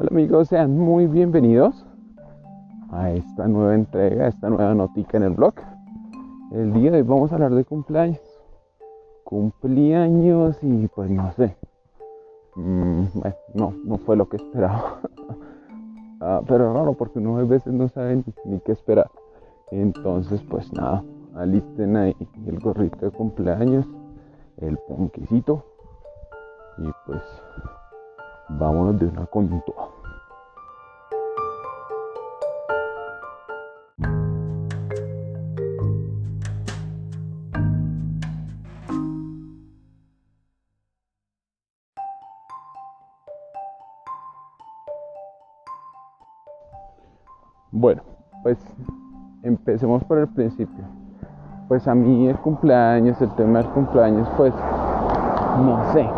Hola amigos, sean muy bienvenidos a esta nueva entrega, a esta nueva notica en el blog. El día de hoy vamos a hablar de cumpleaños. Cumpleaños y pues no sé. Mm, bueno, no, no fue lo que esperaba. ah, pero raro porque uno veces no sabe ni, qué esperar. Entonces pues nada, alisten ahí el gorrito de cumpleaños, el ponquecito y pues vámonos de una con Bueno, pues empecemos por el principio. Pues a mí el cumpleaños, el tema del cumpleaños, pues no sé,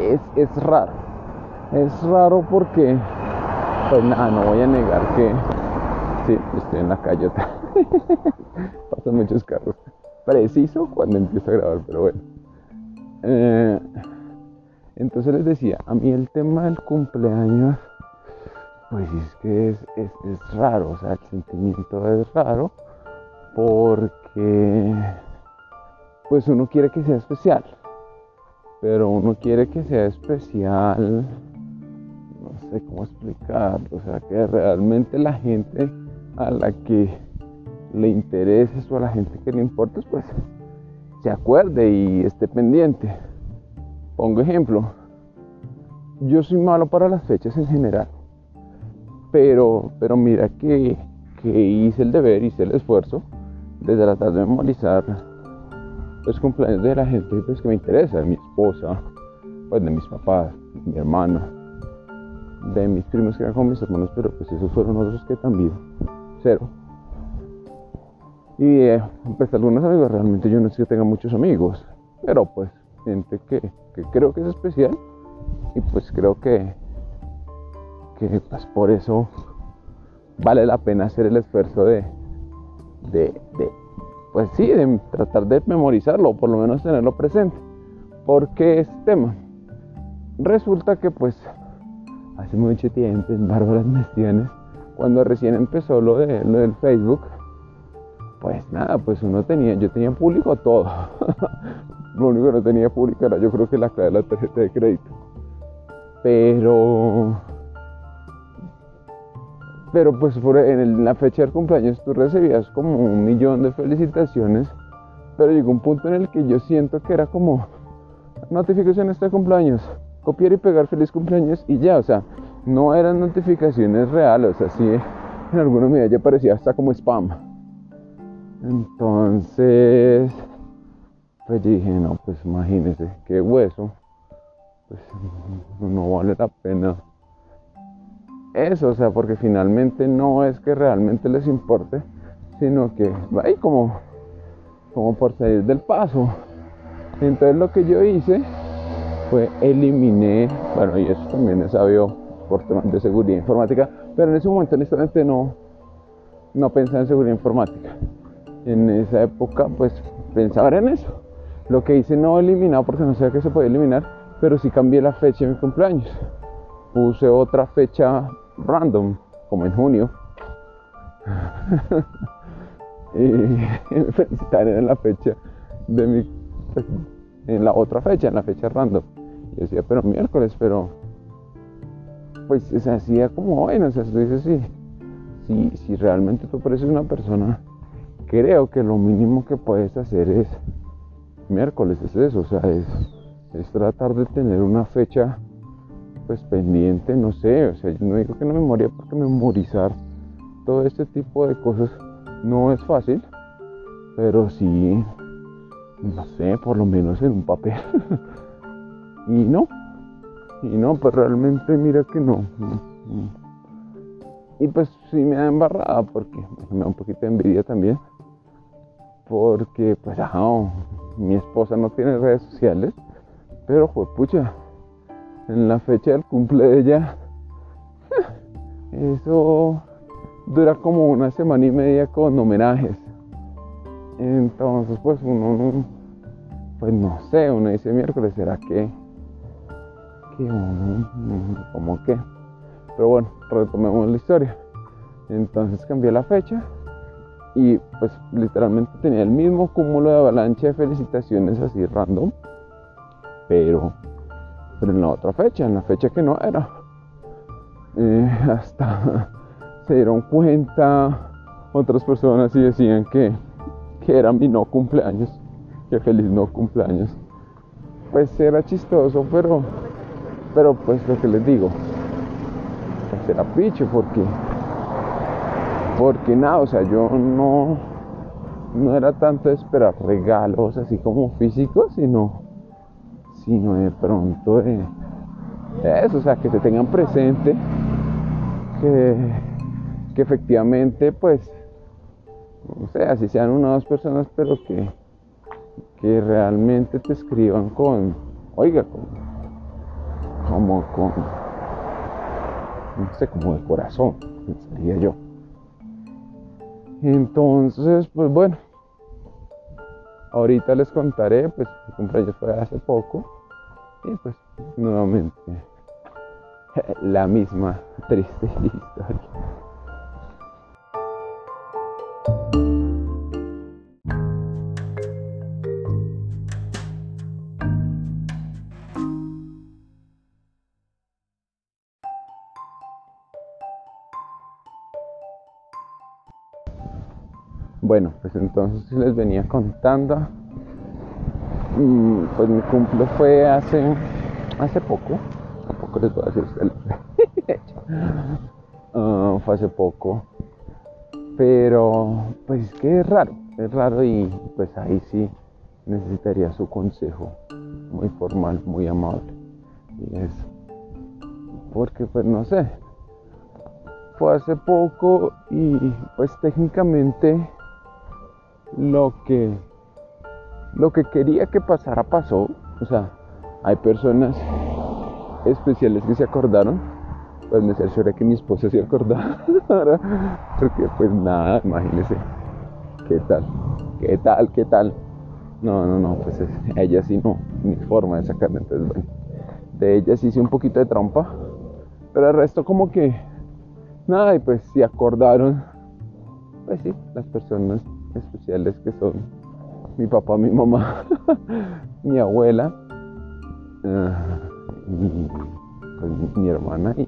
es, es raro es raro porque, pues nada, no voy a negar que, sí, estoy en la calle, pasan muchos carros, preciso cuando empiezo a grabar, pero bueno. Eh, entonces les decía, a mí el tema del cumpleaños, pues es que es, es, raro, o sea, el sentimiento es raro porque pues uno quiere que sea especial, pero uno quiere que sea especial no sé cómo explicarlo, o sea, que realmente la gente a la que le intereses o a la gente que le importes, pues se acuerde y esté pendiente. Pongo ejemplo, yo soy malo para las fechas en general, pero, pero mira que, que hice el deber, hice el esfuerzo de tratar de memorizar los cumpleaños de la gente pues, que me interesa, de mi esposa, pues de mis papás, de mi hermano, de mis primos que eran con mis hermanos, pero pues esos fueron otros que también, cero. Y eh, pues algunos amigos, realmente yo no sé que tenga muchos amigos, pero pues gente que, creo que es especial y pues creo que, que pues por eso vale la pena hacer el esfuerzo de, de, de pues sí, de tratar de memorizarlo o por lo menos tenerlo presente. Porque es tema. Resulta que pues hace mucho tiempo en Bárbaras Mestiones, cuando recién empezó lo, de, lo del Facebook, pues nada, pues uno tenía, yo tenía público todo. lo único que no tenía público era yo creo que la clave de la tarjeta de crédito. Pero pero pues en la fecha del cumpleaños tú recibías como un millón de felicitaciones, pero llegó un punto en el que yo siento que era como notificaciones de cumpleaños, copiar y pegar feliz cumpleaños y ya, o sea, no eran notificaciones reales, así en alguna medida ya parecía hasta como spam. Entonces, pues dije, no, pues imagínese, qué hueso, pues no vale la pena eso, o sea, porque finalmente no es que realmente les importe, sino que va ahí como, como por salir del paso. Entonces lo que yo hice fue eliminé, bueno, y eso también es sabio por temas de seguridad informática, pero en ese momento honestamente no, no pensaba en seguridad informática. En esa época pues pensaba en eso. Lo que hice no eliminado porque no sabía que se podía eliminar, pero sí cambié la fecha de mi cumpleaños. Puse otra fecha random, como en junio. y me felicitaron en la fecha de mi en la otra fecha, en la fecha random. Y decía, pero miércoles, pero pues se hacía como bueno, o sea, tú dices, sí, si, si realmente tú pareces una persona, creo que lo mínimo que puedes hacer es miércoles, es eso, o sea, es, es tratar de tener una fecha pues pendiente, no sé, o sea, yo no digo que no memoria porque memorizar todo este tipo de cosas no es fácil, pero sí, no sé, por lo menos en un papel. y no, y no, pues realmente mira que no. Y pues sí me da embarrada porque me da un poquito de envidia también. Porque pues mi esposa no tiene redes sociales, pero pues pucha, en la fecha del cumple de ella, eso dura como una semana y media con homenajes. Entonces, pues uno, pues no sé, uno dice miércoles, ¿será que, que como que? Pero bueno, retomemos la historia. Entonces cambié la fecha y pues literalmente tenía el mismo cúmulo de avalancha de felicitaciones así random, pero, pero en la otra fecha, en la fecha que no era. Hasta se dieron cuenta otras personas y decían que, que era mi no cumpleaños, que feliz no cumpleaños. Pues era chistoso, pero, pero pues lo que les digo, pues era picho porque porque nada, o sea, yo no, no era tanto esperar regalos así como físicos, sino, sino de pronto de, eso, o sea, que se tengan presente, que, que efectivamente, pues, no sé, así sean una o dos personas, pero que, que realmente te escriban con, oiga, como con, no sé, como de corazón, pensaría yo. Entonces, pues bueno, ahorita les contaré, pues mi cumpleaños fue hace poco y pues nuevamente la misma triste historia. Bueno, pues entonces les venía contando. Pues mi cumple fue hace, hace poco. Tampoco les voy a decir uh, fue hace poco. Pero pues es que es raro, es raro y pues ahí sí necesitaría su consejo muy formal, muy amable. Y es porque pues no sé, fue hace poco y pues técnicamente lo que, lo que quería que pasara pasó. O sea, hay personas especiales que se acordaron. Pues me cercioré que mi esposa se acordara. Porque pues nada, imagínese. ¿Qué tal? ¿Qué tal? ¿Qué tal? No, no, no, pues ella sí no, ni forma de sacarme. Entonces, bueno, de ella sí hice un poquito de trampa. Pero el resto como que, nada, y pues si acordaron, pues sí, las personas especiales que son mi papá, mi mamá, mi abuela, ah, y pues, mi, hermana y,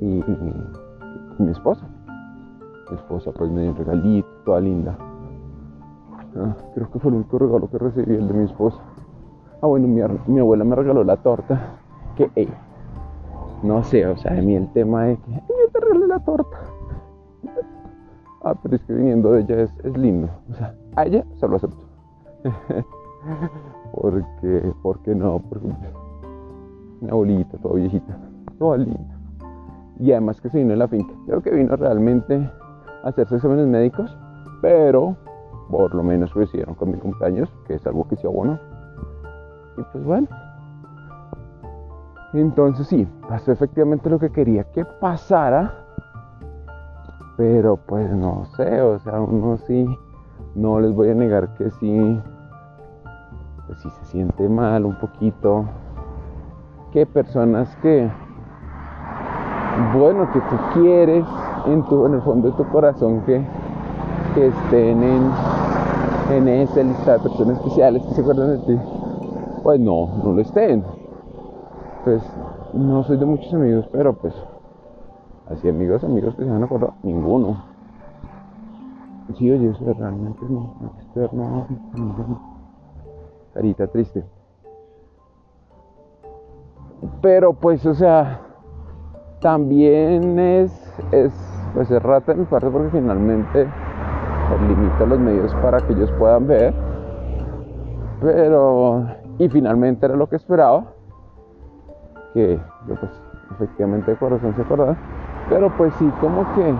y, mi esposa. Mi esposa pues me dio regalito, toda linda. Ah, creo que fue el único regalo que recibí, el de mi esposa. Ah, bueno, mi, abuela me regaló la torta. Que, no sé, o sea, a mí el tema de que, yo te regalé la torta ah, pero es que viniendo de ella es, lindo. O sea, a ella se lo acepto. porque, porque no, porque mi abuelita, toda viejita, toda linda. Y además que se vino en la finca. Creo que vino realmente a hacerse exámenes médicos, pero por lo menos coincidieron con mi cumpleaños, que es algo que sí abono. Y pues bueno. Entonces sí, pasó efectivamente lo que quería que pasara pero pues no sé, o sea, uno sí, no les voy a negar que sí, pues sí se siente mal un poquito. Que personas que, bueno, que tú quieres en, tu, en el fondo de tu corazón que, que estén en, en esa lista de personas especiales que se acuerdan de ti, pues no, no lo estén. Pues no soy de muchos amigos, pero pues Así amigos, amigos que se han acordado, ninguno. Sí, oye, eso realmente no, externo, carita triste. Pero pues, o sea, también es, es, pues es rata de mi parte porque finalmente pues, limita los medios para que ellos puedan ver. Pero, y finalmente era lo que esperaba, que yo pues efectivamente de corazón se acordaba pero pues sí, como que.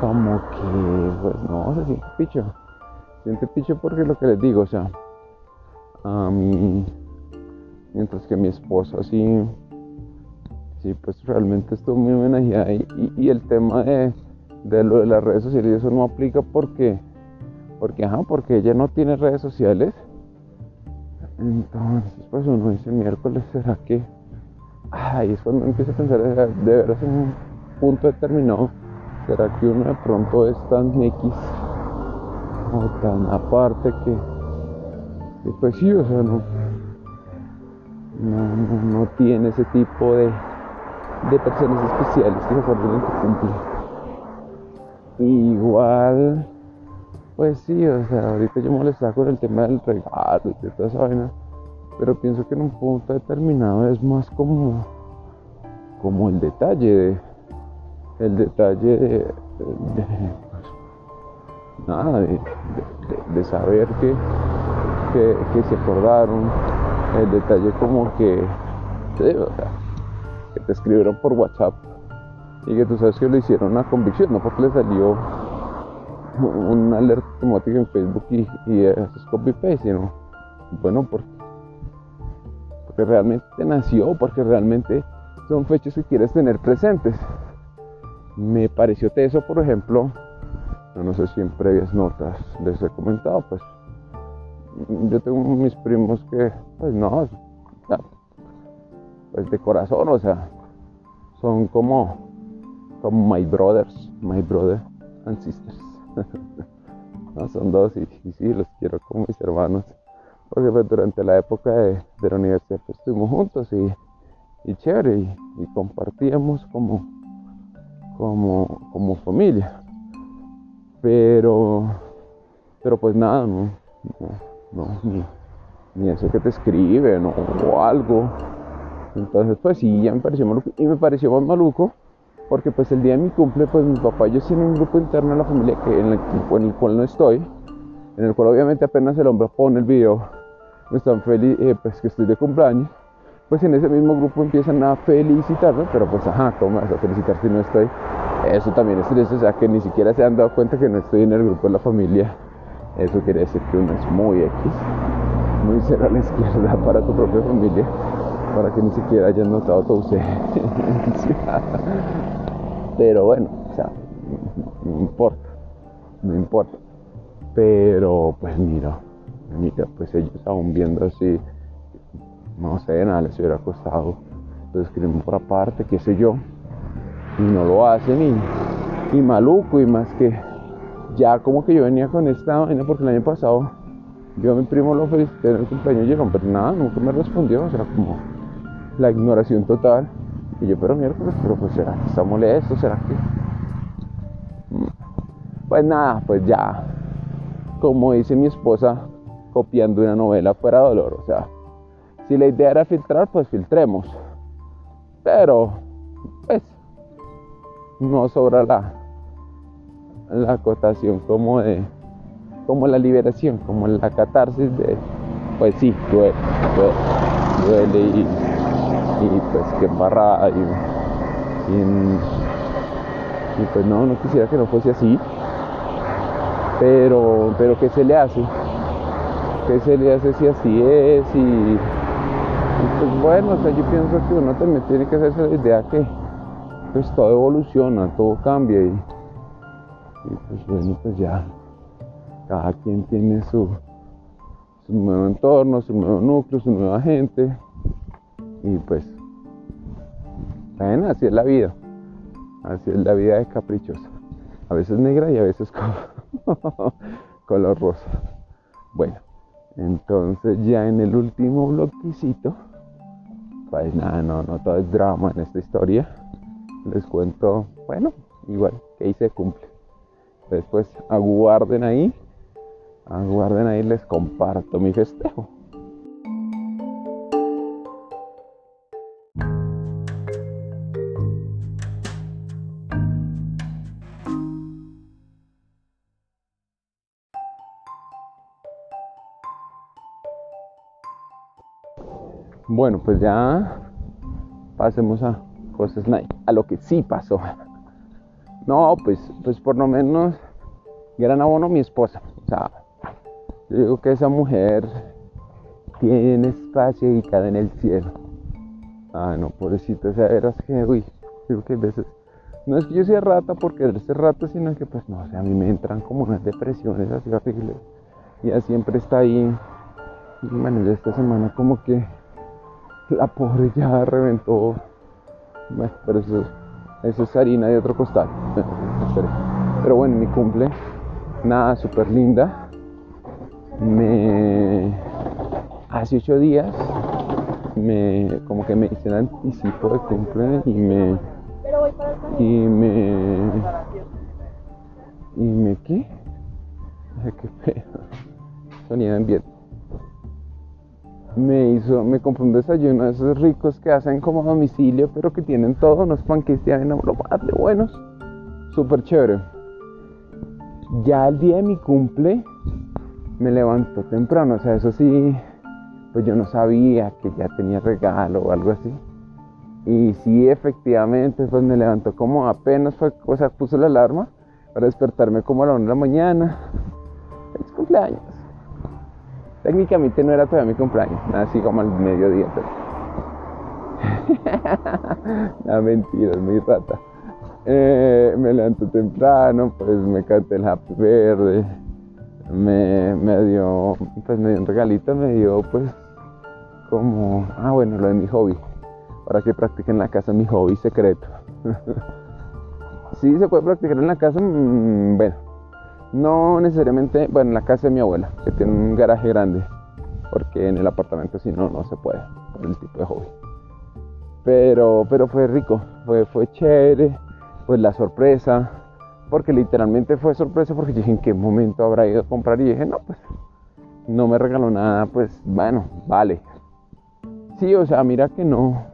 Como que. Pues no, se siente picho. Se siente picho porque lo que les digo, o sea. A mí. Mientras que mi esposa sí. Sí, pues realmente estuvo muy homenajeada. Y, y, el tema de, de lo de las redes sociales, eso no aplica porque. Porque, ajá, porque ella no tiene redes sociales. Entonces, pues uno dice miércoles, ¿será que ahí es cuando empiezo a pensar, de veras en un punto determinado, ¿será que uno de pronto es tan X o tan aparte que, pues sí, o sea, no, no, tiene ese tipo de, de personas especiales que se acuerdan que cumple. Igual, pues sí, o sea, ahorita yo molestaba con el tema del regalo y de toda esa vaina, pero pienso que en un punto determinado es más como, como el detalle, el detalle de, pues, nada, de, saber que, que, se acordaron, el detalle como que, que te escribieron por WhatsApp y que tú sabes que lo hicieron a convicción, no porque le salió una alerta automática en Facebook y, y es copy paste, sino bueno porque, porque realmente te nació, porque realmente son fechas que quieres tener presentes. Me pareció teso, por ejemplo, no sé si en previas notas les he comentado, pues yo tengo mis primos que, pues no, pues de corazón, o sea, son como como my brothers, my brother and sisters. no, son dos y, sí, los quiero como mis hermanos. Porque pues, durante la época de, la universidad pues, estuvimos juntos y, y chévere y, compartíamos como, como, como familia. Pero, pero pues nada, no, ni, ni, eso que te escriben o algo. Entonces pues sí, ya me pareció maluco. Y me pareció más maluco porque pues el día de mi cumple, pues mi papá yo tienen un grupo interno en la familia que, en, el, en el cual no estoy, en el cual obviamente apenas el hombre pone el video, están feliz, eh, pues que estoy de cumpleaños, pues en ese mismo grupo empiezan a felicitarme, pero pues ajá, ¿cómo vas a felicitar si no estoy? Eso también es triste, o sea que ni siquiera se han dado cuenta que no estoy en el grupo de la familia. Eso quiere decir que uno es muy X, muy cero a la izquierda para tu propia familia, para que ni siquiera hayan notado tu ausencia. Pero bueno, o sea, no, importa, no importa. Pero pues mira, mira, pues ellos aún viendo así, no sé, nada les hubiera costado, lo escriben por aparte, qué sé yo, y no lo hacen y, y maluco y más que ya como que yo venía con esta vaina porque el año pasado yo a mi primo lo felicité en el cumpleaños y llegó, pero nada, nunca me respondió, o sea, como la ignoración total. Y yo, pero miércoles, pero pues será que está molesto, será que. Pues nada, pues ya, como dice mi esposa, copiando una novela fuera dolor. O sea, si la idea era filtrar, pues filtremos. Pero, pues, no sobra la, la acotación como de, como la liberación, como la catarsis de, pues sí, duele, duele, y pues que embarrada y, y, pues no, no quisiera que no fuese así, pero, pero ¿qué se le hace? ¿Qué se le hace si así es? Y, pues bueno, o sea, yo pienso que uno también tiene que hacerse la idea que pues todo evoluciona, todo cambia y, y pues bueno, pues ya cada quien tiene su, su nuevo entorno, su nuevo núcleo, su nueva gente y pues, bueno, así es la vida. Así es la vida de caprichosa. A veces negra y a veces color rosa. Bueno, entonces ya en el último bloquecito, pues nada, no, no todo es drama en esta historia. Les cuento, bueno, igual que ahí se cumple. Después aguarden ahí, aguarden ahí, les comparto mi festejo. Bueno, pues ya pasemos a cosas a lo que sí pasó. No, pues, pues por lo menos gran abono mi esposa. O sea, yo digo que esa mujer tiene espacio dedicado en el cielo. Ay, no, pobrecita, o sea, eras que, uy, digo que a veces, no es que yo sea rata porque ser rata, sino que pues no, o sea, a mí me entran como unas depresiones así horribles. Y ella siempre está ahí. Y bueno, ya esta semana como que la pobre ya reventó. Pero eso, es harina de otro costal. Pero bueno, mi cumple, nada, súper linda. Me. Hace ocho días, me. Como que me hice el anticipo de cumple y me. Y me. ¿Y me qué? ¿Qué pedo? Sonido en viento me hizo, me compré un desayuno de esos ricos que hacen como domicilio, pero que tienen todo, unos panqueques de lo más de buenos, súper chévere. Ya el día de mi cumple me levantó temprano, o sea, eso sí, pues yo no sabía que ya tenía regalo o algo así. Y sí, efectivamente, pues me levantó como apenas fue, o sea, puse la alarma para despertarme como a la 1 de la mañana. Feliz cumpleaños. Técnicamente no era todavía mi cumpleaños, así como al mediodía, pero. no, mentira, es muy rata. Eh, me levanto temprano, pues me canté el happy verde. Me, me, dio, pues me dio un regalito, me dio pues como, ah bueno, lo de mi hobby. Para que practique en la casa mi hobby secreto. sí se puede practicar en la casa, mm, bueno, no necesariamente, bueno, en la casa de mi abuela, que tiene un garaje grande, porque en el apartamento si no, no se puede, por el tipo de hobby. Pero, pero fue rico, fue, fue chévere, pues la sorpresa, porque literalmente fue sorpresa porque dije en qué momento habrá ido a comprar y dije, no, pues no me regaló nada, pues bueno, vale. Sí, o sea, mira que no,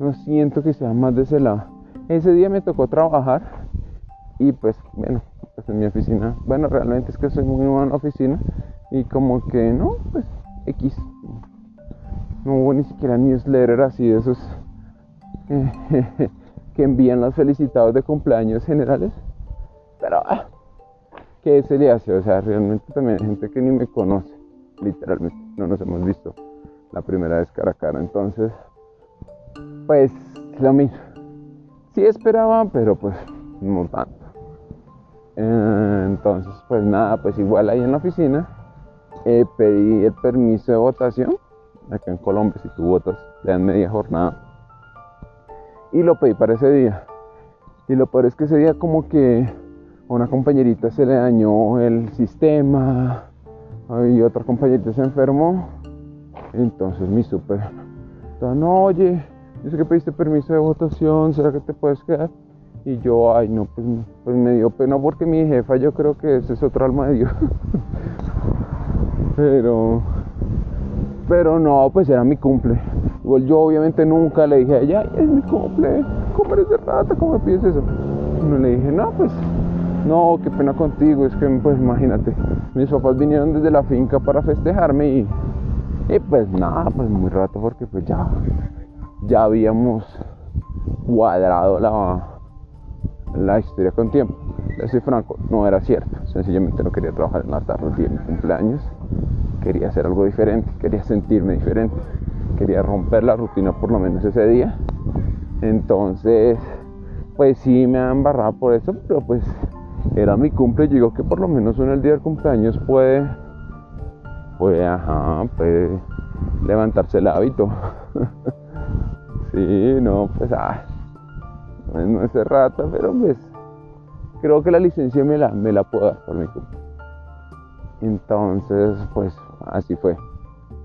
no siento que sea más de ese lado. Ese día me tocó trabajar y pues bueno, pues en mi oficina. Bueno, realmente es que soy muy nuevo en la oficina y como que no, pues X. No hubo ni siquiera newsletter así de esos que envían los felicitados de cumpleaños generales. Pero, ah, ¿qué se le hace? O sea, realmente también hay gente que ni me conoce, literalmente. No nos hemos visto la primera vez cara a cara. Entonces, pues lo mismo. Sí esperaba, pero pues no tanto. Entonces, pues nada, pues igual ahí en la oficina eh, pedí el permiso de votación. Acá en Colombia, si tú votas, te dan media jornada. Y lo pedí para ese día. Y lo peor es que ese día como que a una compañerita se le dañó el sistema y otra compañerita se enfermó. Entonces mi super, no, oye, yo sé que pediste permiso de votación, ¿será que te puedes quedar? Y yo, ay, no, pues, pues me dio pena porque mi jefa, yo creo que ese es otro alma de Dios. pero, pero no, pues era mi cumple. Igual yo obviamente nunca le dije a ella, es mi cumple, ¿cómo eres de rata? ¿Cómo me pides eso? No le dije, no, pues, no, qué pena contigo, es que, pues imagínate, mis papás vinieron desde la finca para festejarme y, y pues nada, pues muy rato porque pues ya, ya habíamos cuadrado la la historia con tiempo. Le soy franco, no era cierto. Sencillamente no quería trabajar en la tarde el día de mi cumpleaños. Quería hacer algo diferente, quería sentirme diferente. Quería romper la rutina por lo menos ese día. Entonces, pues sí me han embarrado por eso, pero pues era mi cumple. Digo que por lo menos uno el día del cumpleaños puede, puede, ajá, puede levantarse el hábito. sí, no, pues, ah no es rata, pero pues creo que la licencia me la, me la puedo dar por mi culpa. Entonces, pues así fue.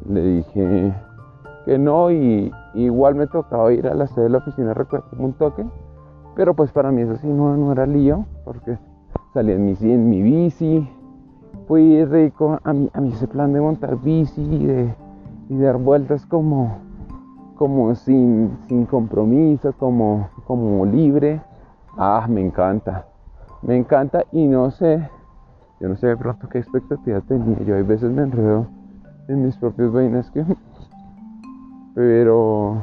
Le dije que no y igual me tocaba ir a la sede de la oficina recuerdo como un toque, pero pues para mí eso sí no, no era lío, porque salí en mi, en mi bici, fui rico, a mí, a mí ese plan de montar bici y de, y dar vueltas como como sin, sin compromiso, como, como libre. Ah, me encanta. Me encanta y no sé, yo no sé de pronto qué expectativas tenía. Yo a veces me enredo en mis propias vainas. Pero...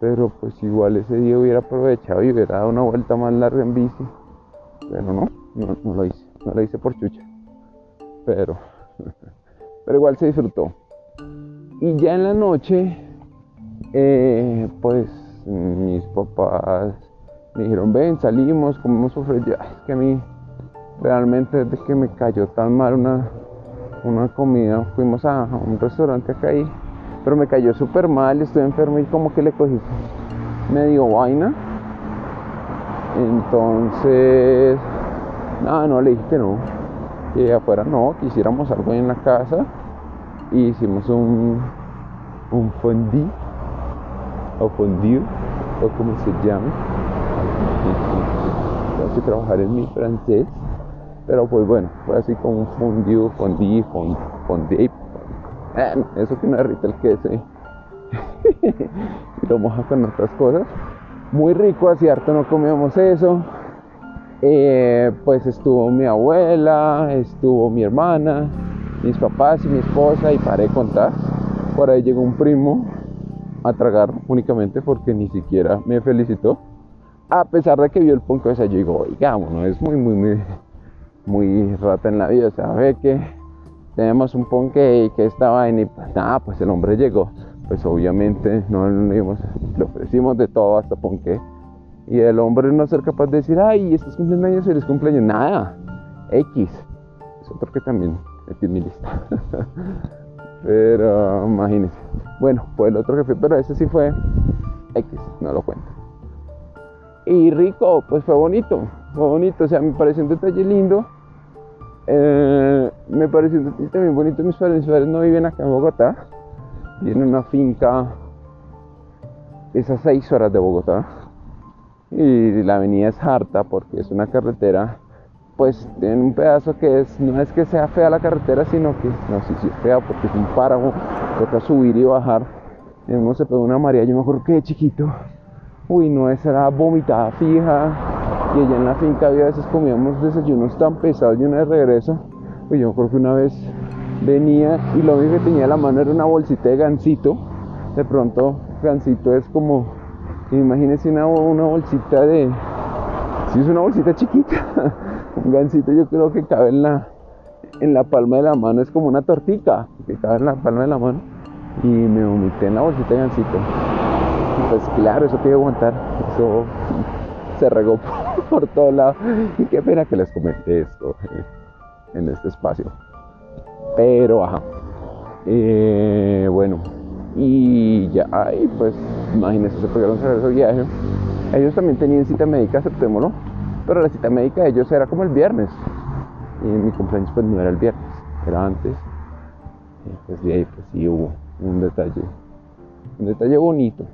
Pero pues igual ese día hubiera aprovechado y hubiera dado una vuelta más larga en bici. Pero no, no, no lo hice. No lo hice por chucha. Pero... Pero igual se disfrutó. Y ya en la noche eh, pues mis papás me dijeron, ven, salimos, comemos sofrito. Es que a mí realmente desde que me cayó tan mal una, una comida, fuimos a, un restaurante acá ahí pero me cayó súper mal, estoy enfermo y como que le cogí medio vaina. Entonces, nada, no le dije que no, que afuera no, que hiciéramos algo en la casa. Y hicimos un, un o fondue, o como se llame. Tengo que trabajar en mi francés, pero pues bueno, fue así como un fondue, fondue, fondue, fondue. Eso que no derrite el queso y lo moja con otras cosas. Muy rico, así harto no comíamos eso. Eh, pues estuvo mi abuela, estuvo mi hermana, mis papás y mi esposa y paré de contar. Por ahí llegó un primo a tragar únicamente porque ni siquiera me felicitó. A pesar de que vio el punto, o sea, yo digo, oiga, no es muy, muy, muy, muy rata en la vida. O sea, ve que tenemos un ponque y que estaba en y pues nada, pues el hombre llegó. Pues obviamente no le, ofrecimos de todo hasta ponque. Y el hombre no ser capaz de decir, ay, estos cumpleaños, feliz cumpleaños, nada. X. Es otro que también metí en mi lista. pero imagínense. Bueno, fue el otro que fue, pero ese sí fue X, no lo cuento. Y rico, pues fue bonito, fue bonito, o sea, me pareció un detalle lindo. Eh, me pareció un detalle también bonito. Mis padres, mis no viven acá en Bogotá, viven en una finca, esas seis horas de Bogotá. Y la avenida es harta porque es una carretera, pues en un pedazo que es, no es que sea fea la carretera, sino que, no sé si es fea porque es un páramo, toca subir y bajar. Y uno se pegó una María, yo me acuerdo que de chiquito uy, no, esa era vomitada fija. Y allá en la finca había veces comíamos desayunos tan pesados y una de regreso. Pues yo acuerdo que una vez venía y lo único que tenía en la mano era una bolsita de gansito. De pronto, gansito es como, imagínense una, una bolsita de, si es una bolsita chiquita, gansito yo creo que cabe en la, en la palma de la mano, es como una tortica que cabe en la palma de la mano. Y me vomité en la bolsita de gansito pues claro, eso tiene que aguantar. Eso se regó por, todos lados. Y qué pena que les comenté esto en este espacio. Pero, ajá. Eh, bueno, y ya, ahí pues, imagínense, se pegaron a ese viaje. Ellos también tenían cita médica, aceptémoslo. Pero la cita médica de ellos era como el viernes. Y mi cumpleaños pues no era el viernes, era antes. Y pues de ahí pues sí hubo un detalle, un detalle bonito.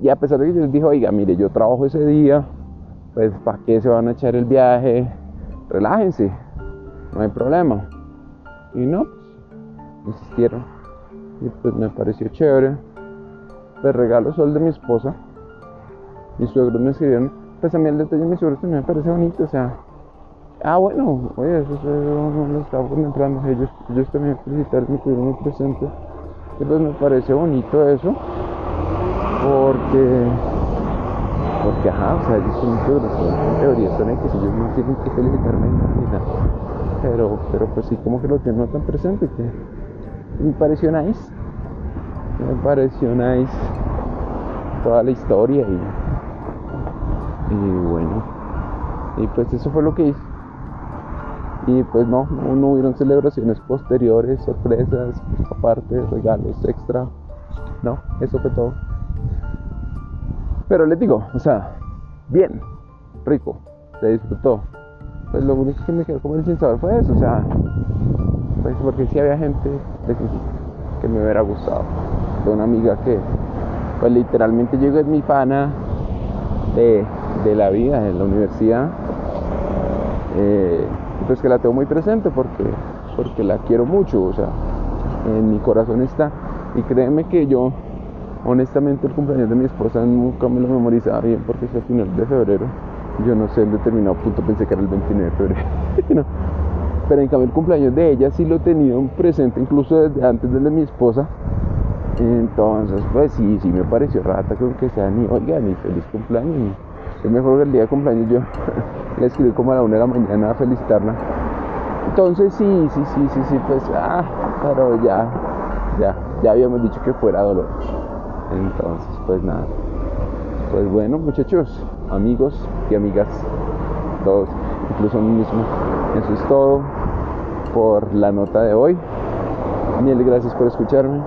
Y a pesar de que yo les dije, oiga, mire, yo trabajo ese día, pues ¿para qué se van a echar el viaje? Relájense, no hay problema. Y no, pues, insistieron. Y pues me pareció chévere. De regalo sol de mi esposa. Mis suegros me escribieron, pues a mí el detalle de mis suegros también me parece bonito, o sea, ah bueno, oye, eso, no lo estaba comentando, ellos, ellos también felicitaron, me tuvieron muy presente. Y pues me parece bonito eso porque porque ajá, o sea, ellos son muchos en teoría son X, ellos no tienen que felicitarme ni nada. Pero, pero pues sí como que lo tienen no tan presente que me pareció nice. Me pareció nice toda la historia y, y bueno. Y pues eso fue lo que hice. Y pues no, no, hubieron celebraciones posteriores, sorpresas, aparte, regalos extra. No, eso fue todo. Pero les digo, o sea, bien, rico, se disfrutó. Pues lo único que me quedó como el sin sabor fue eso, o sea, pues porque sí había gente que me hubiera gustado. De una amiga que, pues literalmente llegó es mi pana de, la vida, en la universidad. Pues que la tengo muy presente porque, porque la quiero mucho, o sea, en mi corazón está. Y créeme que yo Honestamente el cumpleaños de mi esposa nunca me lo memorizaba bien porque es el final de febrero. Yo no sé, en determinado punto pensé que era el 29 de febrero. Pero en cambio el cumpleaños de ella sí lo tenía presente incluso desde antes de mi esposa. Entonces, pues sí, sí me pareció rata con que sea ni, oiga, ni feliz cumpleaños. Es mejor que el día de cumpleaños yo le escribí como a la una de la mañana a felicitarla. Entonces sí, sí, sí, sí, sí, pues, ah, pero ya, ya, ya habíamos dicho que fuera dolor. Entonces, pues nada. Pues bueno, muchachos, amigos y amigas, todos, incluso a mí mismo, eso es todo por la nota de hoy. Mil gracias por escucharme.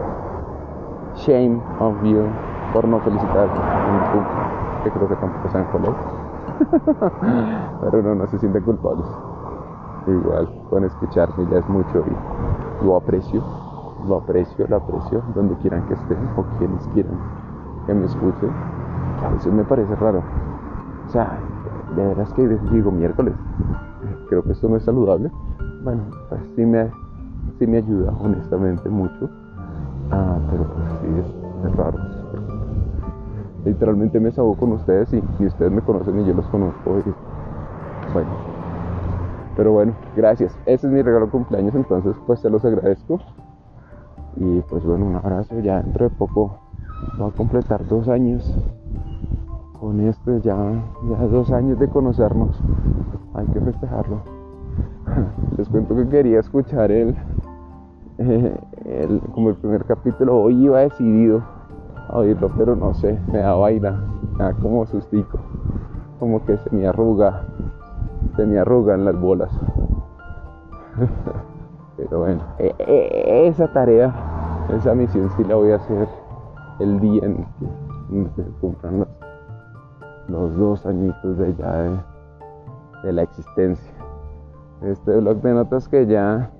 shame of you por no felicitar un punto que creo que tampoco saben cuál es. Pero no, no se sienten culpables. Igual, con escucharme ya es mucho y lo aprecio, lo aprecio, lo aprecio donde quieran que estén o quienes quieran que me escuchen. A veces me parece raro. O sea, de veras que digo miércoles, creo que esto no es saludable. Bueno, pues sí me, sí me ayuda honestamente mucho. Ah, pero pues sí, es, raro. Literalmente me sabo con ustedes y ustedes me conocen y yo los conozco. bueno, pero bueno, gracias. Ese es mi regalo de cumpleaños, entonces pues se los agradezco. Y pues bueno, un abrazo. Ya dentro de poco voy a completar dos años con esto, ya, ya dos años de conocernos. Hay que festejarlo. Les cuento que quería escuchar el, el, como el primer capítulo. Hoy iba decidido oírlo, pero no sé, me da vaina, me da como sustico, como que se me arruga se me arrugan las bolas. Pero bueno, e, e, esa tarea, esa misión sí la voy a hacer el día en que se cumplan los, dos añitos de ya de, la existencia. Este blog de notas que ya,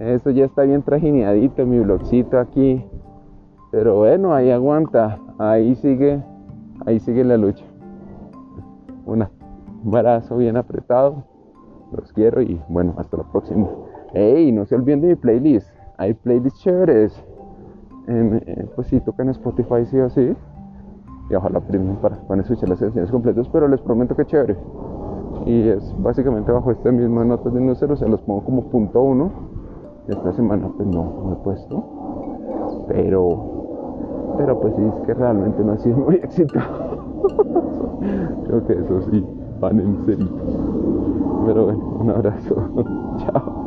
esto ya está bien trajineadito, mi blogcito aquí. Pero bueno, ahí aguanta, ahí sigue, ahí sigue la lucha. Un brazo bien apretado. Los quiero y bueno, hasta la próxima. Hey, no se olviden de mi playlist. Hay playlists chéveres. Eh, pues sí, tocan Spotify sí o sí. Y ojalá para, para escuchar las canciones completas, pero les prometo que chévere. Y es básicamente bajo este mismo notas de número, o sea, los pongo como punto uno. Esta semana pues no, no he puesto. Pero, pero pues sí, es que realmente no ha sido muy exitoso. Creo que eso sí van en serio. Pero bueno, un abrazo. Chao.